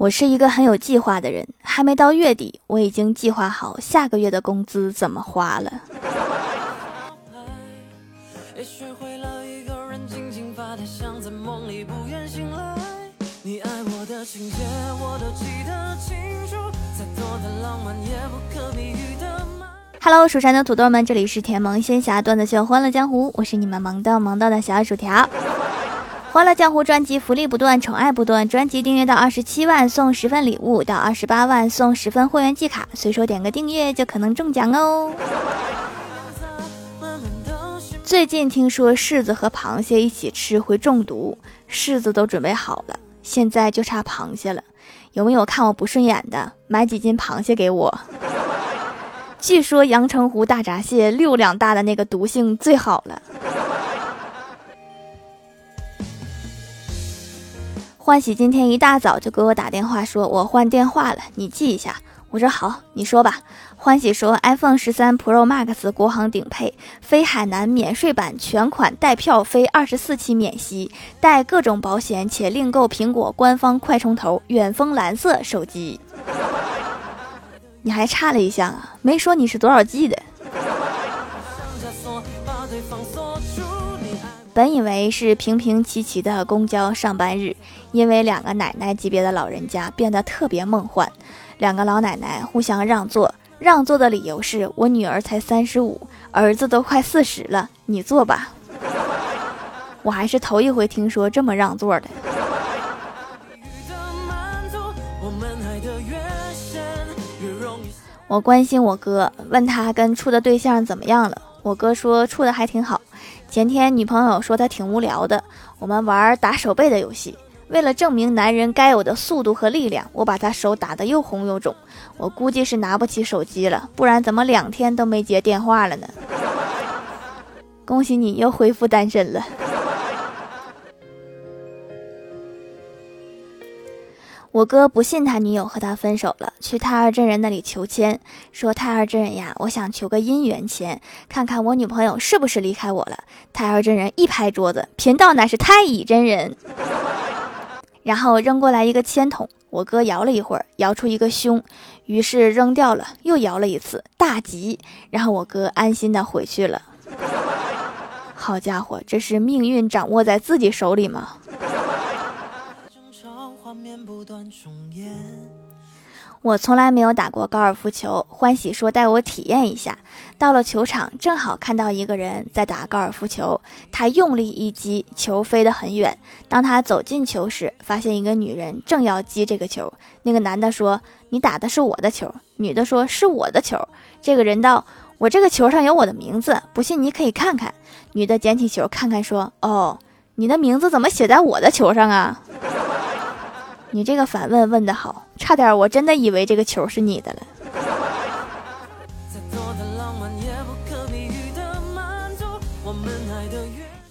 我是一个很有计划的人，还没到月底，我已经计划好下个月的工资怎么花了。Hello，蜀山的土豆们，这里是甜萌仙侠段子秀《欢乐江湖》，我是你们萌到萌到的小薯条。欢乐江湖专辑福利不断，宠爱不断。专辑订阅到二十七万送十份礼物，到二十八万送十份会员季卡。随手点个订阅就可能中奖哦。最近听说柿子和螃蟹一起吃会中毒，柿子都准备好了，现在就差螃蟹了。有没有看我不顺眼的？买几斤螃蟹给我。据说阳澄湖大闸蟹六两大的那个毒性最好了。欢喜今天一大早就给我打电话，说我换电话了，你记一下。我说好，你说吧。欢喜说，iPhone 十三 Pro Max 国行顶配，飞海南免税版全款带票飞二十四期免息，带各种保险，且另购苹果官方快充头远峰蓝色手机。你还差了一项啊，没说你是多少 G 的。本以为是平平齐齐的公交上班日，因为两个奶奶级别的老人家变得特别梦幻。两个老奶奶互相让座，让座的理由是我女儿才三十五，儿子都快四十了，你坐吧。我还是头一回听说这么让座的。我关心我哥，问他跟处的对象怎么样了。我哥说处的还挺好。前天女朋友说她挺无聊的，我们玩打手背的游戏。为了证明男人该有的速度和力量，我把他手打得又红又肿。我估计是拿不起手机了，不然怎么两天都没接电话了呢？恭喜你又恢复单身了。我哥不信他女友和他分手了，去太二真人那里求签，说太二真人呀，我想求个姻缘签，看看我女朋友是不是离开我了。太二真人一拍桌子，贫道乃是太乙真人，然后扔过来一个铅筒，我哥摇了一会儿，摇出一个凶，于是扔掉了，又摇了一次大吉，然后我哥安心的回去了。好家伙，这是命运掌握在自己手里吗？我从来没有打过高尔夫球，欢喜说带我体验一下。到了球场，正好看到一个人在打高尔夫球，他用力一击，球飞得很远。当他走进球时，发现一个女人正要击这个球。那个男的说：“你打的是我的球。”女的说：“是我的球。”这个人道：“我这个球上有我的名字，不信你可以看看。”女的捡起球看看，说：“哦，你的名字怎么写在我的球上啊？”你这个反问问的好，差点我真的以为这个球是你的了。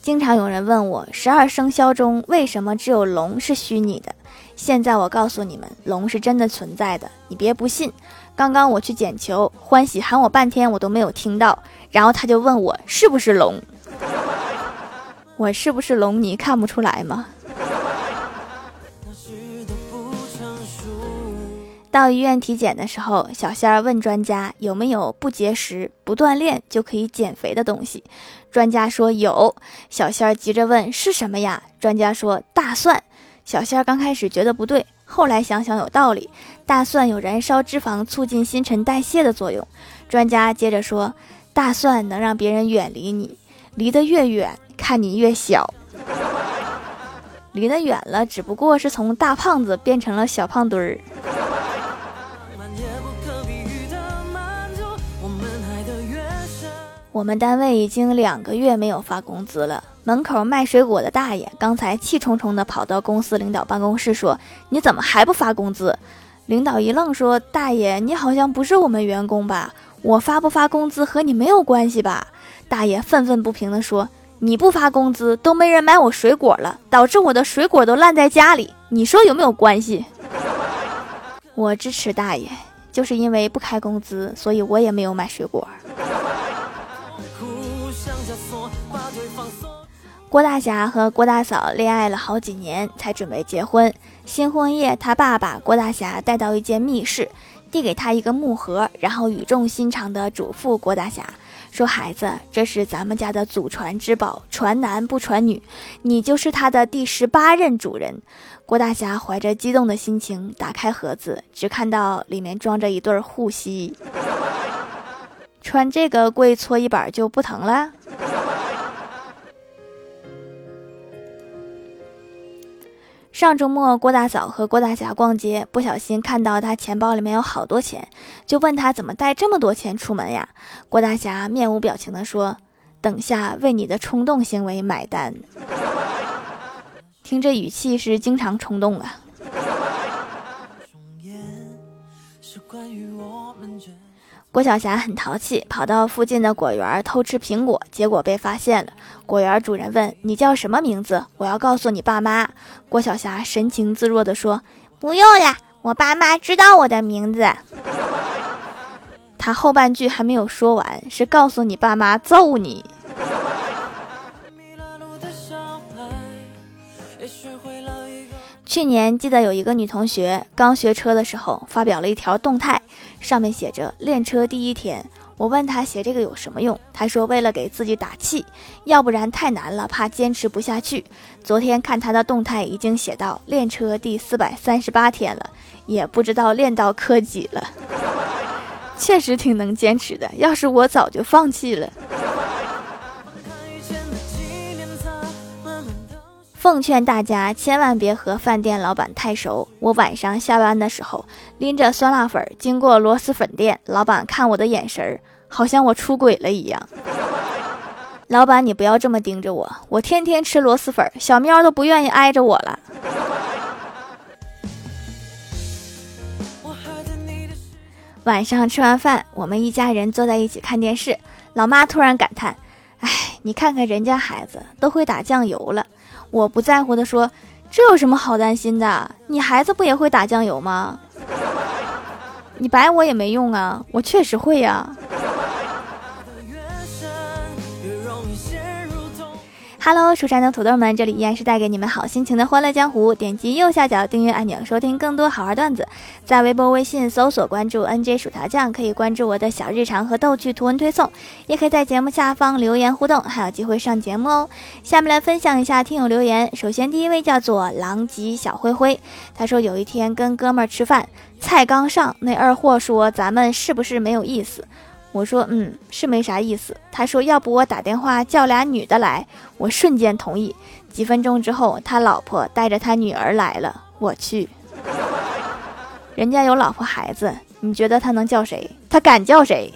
经常有人问我，十二生肖中为什么只有龙是虚拟的？现在我告诉你们，龙是真的存在的。你别不信，刚刚我去捡球，欢喜喊我半天，我都没有听到，然后他就问我是不是龙，我是不是龙？你看不出来吗？到医院体检的时候，小仙儿问专家有没有不节食、不锻炼就可以减肥的东西。专家说有。小仙儿急着问是什么呀？专家说大蒜。小仙儿刚开始觉得不对，后来想想有道理，大蒜有燃烧脂肪、促进新陈代谢的作用。专家接着说，大蒜能让别人远离你，离得越远，看你越小。离得远了，只不过是从大胖子变成了小胖墩儿。我们单位已经两个月没有发工资了。门口卖水果的大爷刚才气冲冲地跑到公司领导办公室说：“你怎么还不发工资？”领导一愣说：“大爷，你好像不是我们员工吧？我发不发工资和你没有关系吧？”大爷愤愤不平地说：“你不发工资，都没人买我水果了，导致我的水果都烂在家里，你说有没有关系？”我支持大爷，就是因为不开工资，所以我也没有买水果。郭大侠和郭大嫂恋爱了好几年，才准备结婚。新婚夜，他爸把郭大侠带到一间密室，递给他一个木盒，然后语重心长地嘱咐郭大侠说：“孩子，这是咱们家的祖传之宝，传男不传女，你就是他的第十八任主人。”郭大侠怀着激动的心情打开盒子，只看到里面装着一对护膝，穿这个跪搓衣板就不疼了。上周末，郭大嫂和郭大侠逛街，不小心看到他钱包里面有好多钱，就问他怎么带这么多钱出门呀？郭大侠面无表情地说：“等下为你的冲动行为买单。”听这语气是经常冲动啊。郭晓霞很淘气，跑到附近的果园偷吃苹果，结果被发现了。果园主人问：“你叫什么名字？我要告诉你爸妈。”郭晓霞神情自若地说：“不用了，我爸妈知道我的名字。”他后半句还没有说完，是告诉你爸妈揍你。去年记得有一个女同学刚学车的时候，发表了一条动态，上面写着“练车第一天”。我问他写这个有什么用，他说为了给自己打气，要不然太难了，怕坚持不下去。昨天看他的动态，已经写到练车第四百三十八天了，也不知道练到科几了。确实挺能坚持的，要是我早就放弃了。奉劝大家千万别和饭店老板太熟。我晚上下班的时候拎着酸辣粉经过螺蛳粉店，老板看我的眼神儿好像我出轨了一样。老板，你不要这么盯着我，我天天吃螺蛳粉，小喵都不愿意挨着我了。晚上吃完饭，我们一家人坐在一起看电视，老妈突然感叹：“哎，你看看人家孩子都会打酱油了。”我不在乎的说：“这有什么好担心的？你孩子不也会打酱油吗？你白我也没用啊，我确实会呀。” Hello，蜀山的土豆们，这里依然是带给你们好心情的欢乐江湖。点击右下角订阅按钮，收听更多好玩段子。在微博、微信搜索关注 NJ 薯条酱，可以关注我的小日常和逗趣图文推送，也可以在节目下方留言互动，还有机会上节目哦。下面来分享一下听友留言。首先，第一位叫做狼藉小灰灰，他说有一天跟哥们儿吃饭，菜刚上，那二货说咱们是不是没有意思？我说嗯是没啥意思。他说要不我打电话叫俩女的来，我瞬间同意。几分钟之后，他老婆带着他女儿来了。我去，人家有老婆孩子，你觉得他能叫谁？他敢叫谁？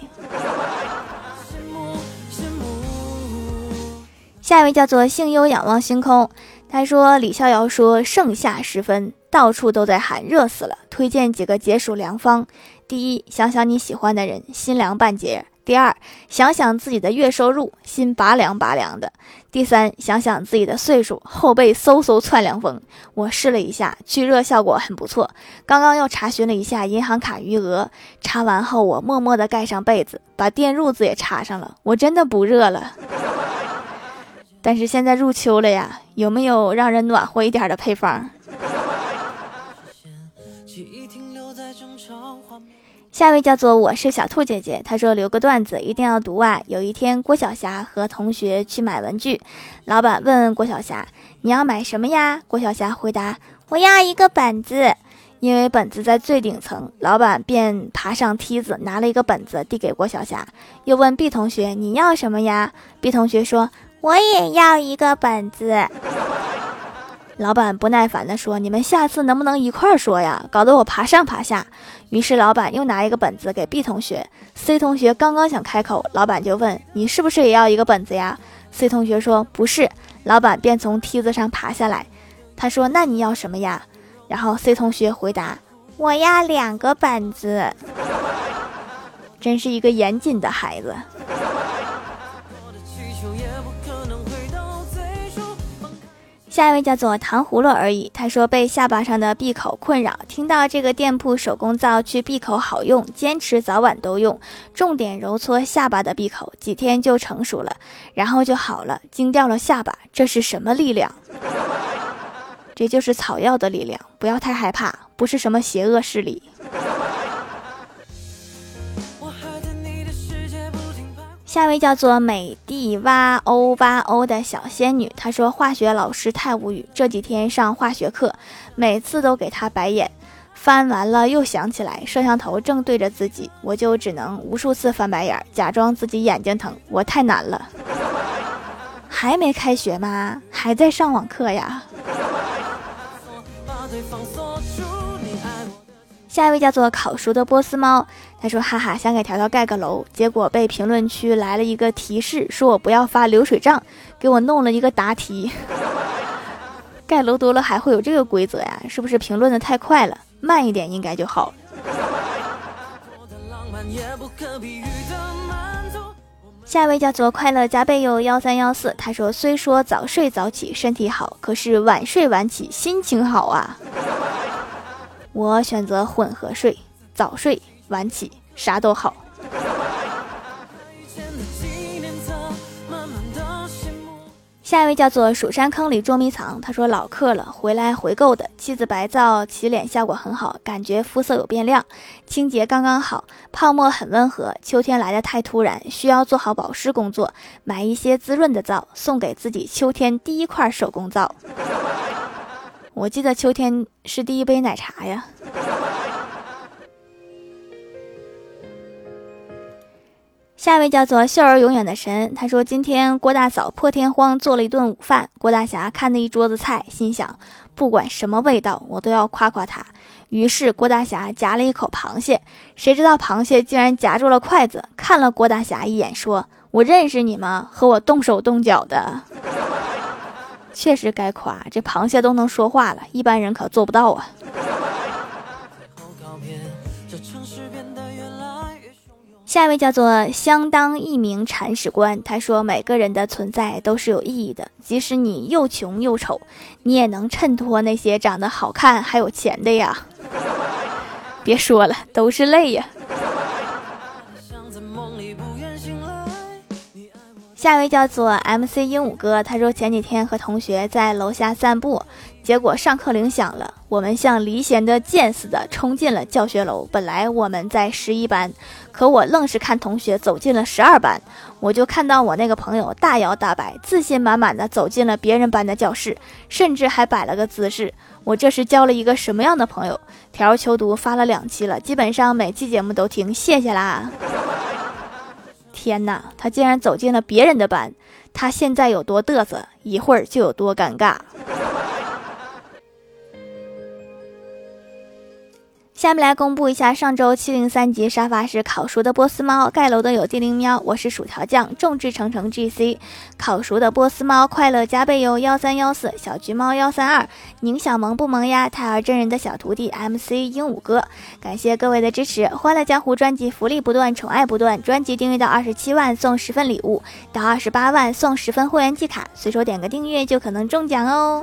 下一位叫做幸优仰望星空，他说李逍遥说盛夏时分，到处都在喊热死了，推荐几个解暑良方。第一，想想你喜欢的人，心凉半截；第二，想想自己的月收入，心拔凉拔凉的；第三，想想自己的岁数，后背嗖嗖窜凉风。我试了一下，去热效果很不错。刚刚又查询了一下银行卡余额，查完后我默默地盖上被子，把电褥子也插上了，我真的不热了。但是现在入秋了呀，有没有让人暖和一点的配方？下一位叫做我是小兔姐姐，她说留个段子一定要读啊。有一天，郭晓霞和同学去买文具，老板问郭晓霞：“你要买什么呀？”郭晓霞回答：“我要一个本子。”因为本子在最顶层，老板便爬上梯子拿了一个本子递给郭晓霞，又问 B 同学：“你要什么呀？”B 同学说：“我也要一个本子。”老板不耐烦地说：“你们下次能不能一块儿说呀？搞得我爬上爬下。”于是老板又拿一个本子给 B 同学，C 同学刚刚想开口，老板就问：“你是不是也要一个本子呀？”C 同学说：“不是。”老板便从梯子上爬下来，他说：“那你要什么呀？”然后 C 同学回答：“我要两个本子。”真是一个严谨的孩子。下一位叫做糖葫芦而已。他说被下巴上的闭口困扰，听到这个店铺手工皂去闭口好用，坚持早晚都用，重点揉搓下巴的闭口，几天就成熟了，然后就好了，惊掉了下巴。这是什么力量？这就是草药的力量，不要太害怕，不是什么邪恶势力。下位叫做美蒂哇欧哇欧的小仙女，她说化学老师太无语，这几天上化学课，每次都给他白眼，翻完了又想起来，摄像头正对着自己，我就只能无数次翻白眼，假装自己眼睛疼，我太难了。还没开学吗？还在上网课呀？下一位叫做烤熟的波斯猫，他说：“哈哈，想给条条盖个楼，结果被评论区来了一个提示，说我不要发流水账，给我弄了一个答题。盖楼多了还会有这个规则呀？是不是评论的太快了？慢一点应该就好。”下一位叫做快乐加倍哟幺三幺四，他说：“虽说早睡早起身体好，可是晚睡晚起心情好啊。”我选择混合睡，早睡晚起，啥都好。下一位叫做蜀山坑里捉迷藏，他说老客了，回来回购的，妻子白皂洗脸效果很好，感觉肤色有变亮，清洁刚刚好，泡沫很温和。秋天来的太突然，需要做好保湿工作，买一些滋润的皂，送给自己秋天第一块手工皂。我记得秋天是第一杯奶茶呀。下一位叫做笑儿永远的神，他说今天郭大嫂破天荒做了一顿午饭，郭大侠看那一桌子菜，心想不管什么味道，我都要夸夸他。于是郭大侠夹了一口螃蟹，谁知道螃蟹竟然夹住了筷子，看了郭大侠一眼，说：“我认识你吗？和我动手动脚的。”确实该夸，这螃蟹都能说话了，一般人可做不到啊。下一位叫做相当一名铲屎官，他说每个人的存在都是有意义的，即使你又穷又丑，你也能衬托那些长得好看还有钱的呀。别说了，都是泪呀。下一位叫做 MC 鹦鹉哥，他说前几天和同学在楼下散步，结果上课铃响了，我们像离弦的箭似的冲进了教学楼。本来我们在十一班，可我愣是看同学走进了十二班，我就看到我那个朋友大摇大摆、自信满满的走进了别人班的教室，甚至还摆了个姿势。我这是交了一个什么样的朋友？条求读发了两期了，基本上每期节目都听，谢谢啦。天哪，他竟然走进了别人的班，他现在有多嘚瑟，一会儿就有多尴尬。下面来公布一下上周七零三级沙发是烤熟的波斯猫，盖楼的有地灵喵，我是薯条酱，众志成城 G C，烤熟的波斯猫，快乐加倍哟幺三幺四，小橘猫幺三二，宁小萌不萌呀，胎儿真人的小徒弟 M C 鹦鹉哥，感谢各位的支持，欢乐江湖专辑福利不断，宠爱不断，专辑订阅到二十七万送十份礼物，到二十八万送十份会员季卡，随手点个订阅就可能中奖哦。